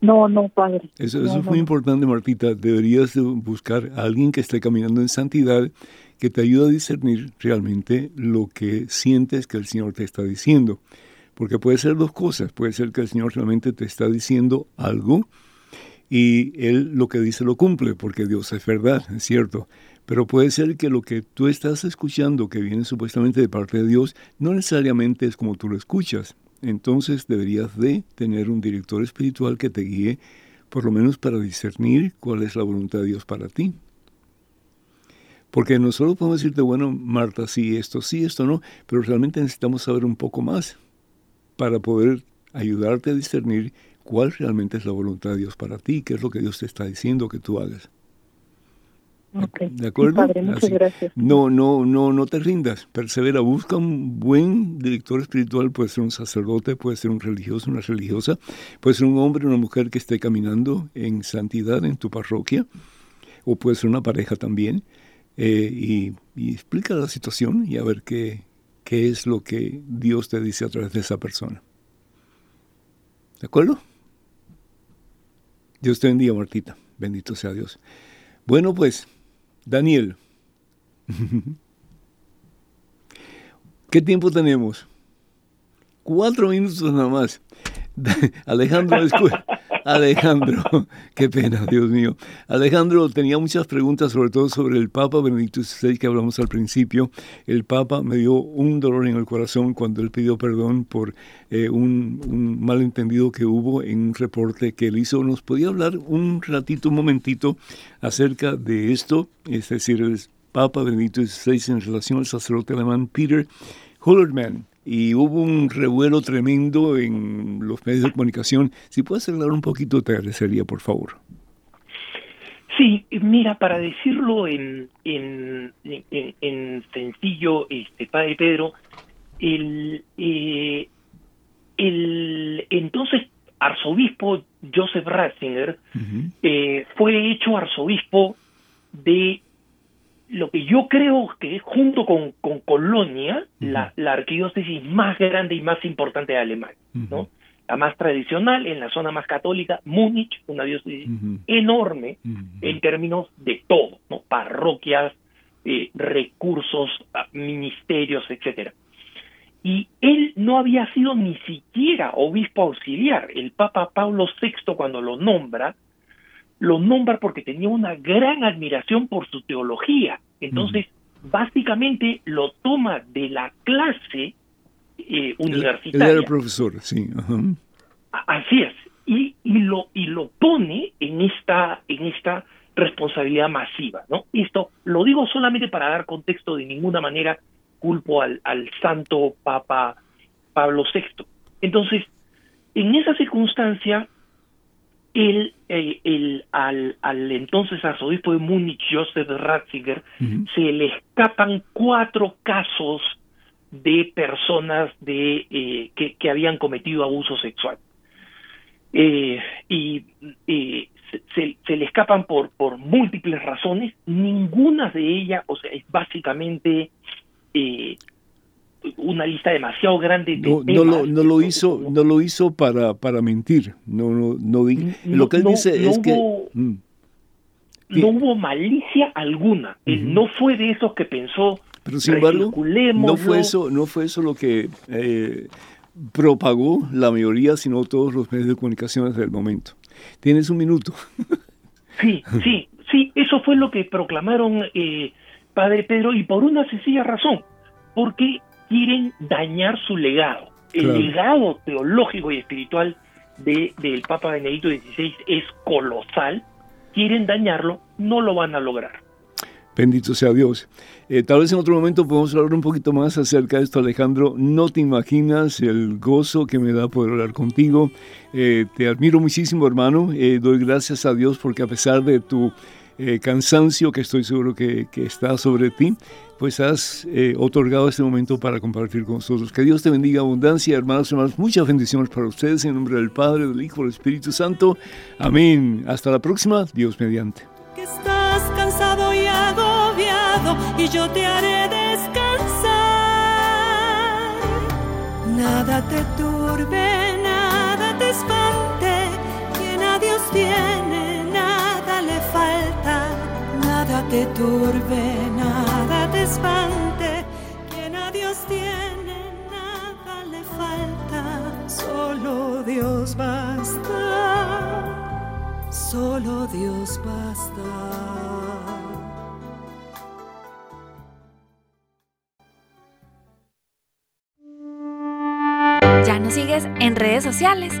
No, no, padre. Eso, eso es muy importante, Martita. Deberías buscar a alguien que esté caminando en santidad, que te ayude a discernir realmente lo que sientes que el Señor te está diciendo. Porque puede ser dos cosas. Puede ser que el Señor realmente te está diciendo algo y Él lo que dice lo cumple, porque Dios es verdad, es cierto. Pero puede ser que lo que tú estás escuchando, que viene supuestamente de parte de Dios, no necesariamente es como tú lo escuchas. Entonces deberías de tener un director espiritual que te guíe, por lo menos para discernir cuál es la voluntad de Dios para ti. Porque nosotros podemos decirte, bueno, Marta, sí, esto, sí, esto no, pero realmente necesitamos saber un poco más para poder ayudarte a discernir cuál realmente es la voluntad de Dios para ti, qué es lo que Dios te está diciendo que tú hagas. ¿De acuerdo? muchas gracias. No, no, no, no te rindas. Persevera, busca un buen director espiritual, puede ser un sacerdote, puede ser un religioso, una religiosa, puede ser un hombre, una mujer que esté caminando en santidad en tu parroquia, o puede ser una pareja también, eh, y, y, explica la situación y a ver qué, qué es lo que Dios te dice a través de esa persona. ¿De acuerdo? Dios te bendiga, Martita. Bendito sea Dios. Bueno, pues Daniel, ¿qué tiempo tenemos? Cuatro minutos nada más. Alejandro, Alejandro, qué pena, Dios mío. Alejandro tenía muchas preguntas, sobre todo sobre el Papa Benedicto XVI que hablamos al principio. El Papa me dio un dolor en el corazón cuando él pidió perdón por eh, un, un, malentendido que hubo en un reporte que él hizo. ¿Nos podía hablar un ratito, un momentito acerca de esto? Es decir, el Papa Benedicto XVI en relación al sacerdote alemán Peter Hullerman y hubo un revuelo tremendo en los medios de comunicación. Si puedes hablar un poquito, te agradecería, por favor. Sí, mira, para decirlo en, en, en, sencillo, este, Padre Pedro, el, eh, el entonces arzobispo Joseph Ratzinger eh, fue hecho arzobispo de lo que yo creo que junto con, con Colonia, la, la, arquidiócesis más grande y más importante de Alemania, ¿no? La más tradicional, en la zona más católica, Múnich, una diócesis enorme en términos de todo, ¿no? Parroquias, eh, recursos, ah, ministerios, etcétera. Y él no había sido ni siquiera obispo auxiliar. El Papa Pablo VI, cuando lo nombra, lo nombra porque tenía una gran admiración por su teología. Entonces, básicamente lo toma de la clase eh, universitaria. era profesor, sí. Así es. Y, y, lo, y lo pone en esta, en esta responsabilidad masiva, ¿no? Esto lo digo solamente para dar contexto, de ninguna manera culpo al, al santo Papa Pablo VI. Entonces, en esa circunstancia, el, eh, el, al, al, entonces arzobispo de Múnich, Joseph Ratzinger, se le escapan cuatro casos de personas de, eh, que, que, habían cometido abuso sexual. Eh, y se, se, le escapan por, por múltiples razones, ninguna de ellas, o sea, es básicamente una lista demasiado grande de no, no, lo, no lo hizo no lo hizo para para mentir. No no no, lo que él dice es que mm. no hubo malicia alguna. Él no fue de esos que pensó pero sin embargo no fue eso no fue eso lo que eh, propagó la mayoría sino todos los medios de comunicación del momento. Tienes un minuto. Sí sí sí eso fue lo que proclamaron eh, padre Pedro y por una sencilla razón porque quieren dañar su legado. El legado teológico y espiritual de, del Papa Benedicto XVI es colosal. Quieren dañarlo, no lo van a lograr. Bendito sea Dios. Eh, tal vez en otro momento podemos hablar un poquito más acerca de esto, Alejandro. No te imaginas el gozo que me da poder hablar contigo. Eh, te admiro muchísimo, hermano. Eh, doy gracias a Dios porque a pesar de tu cansancio, que estoy seguro que, que está sobre ti, pues has eh, otorgado este momento para compartir con nosotros. Que Dios te bendiga abundancia, hermanos y hermanas. Muchas bendiciones para ustedes en nombre del Padre, del Hijo, del Espíritu Santo. Amén. Hasta la próxima. Dios mediante. Que estás cansado y agobiado y yo te haré descansar. Nada te turbe, nada te espante. Quien a Dios tiene, te turbe, nada te espante. Quien a Dios tiene, nada le falta. Solo Dios basta. Solo Dios basta. Ya nos sigues en redes sociales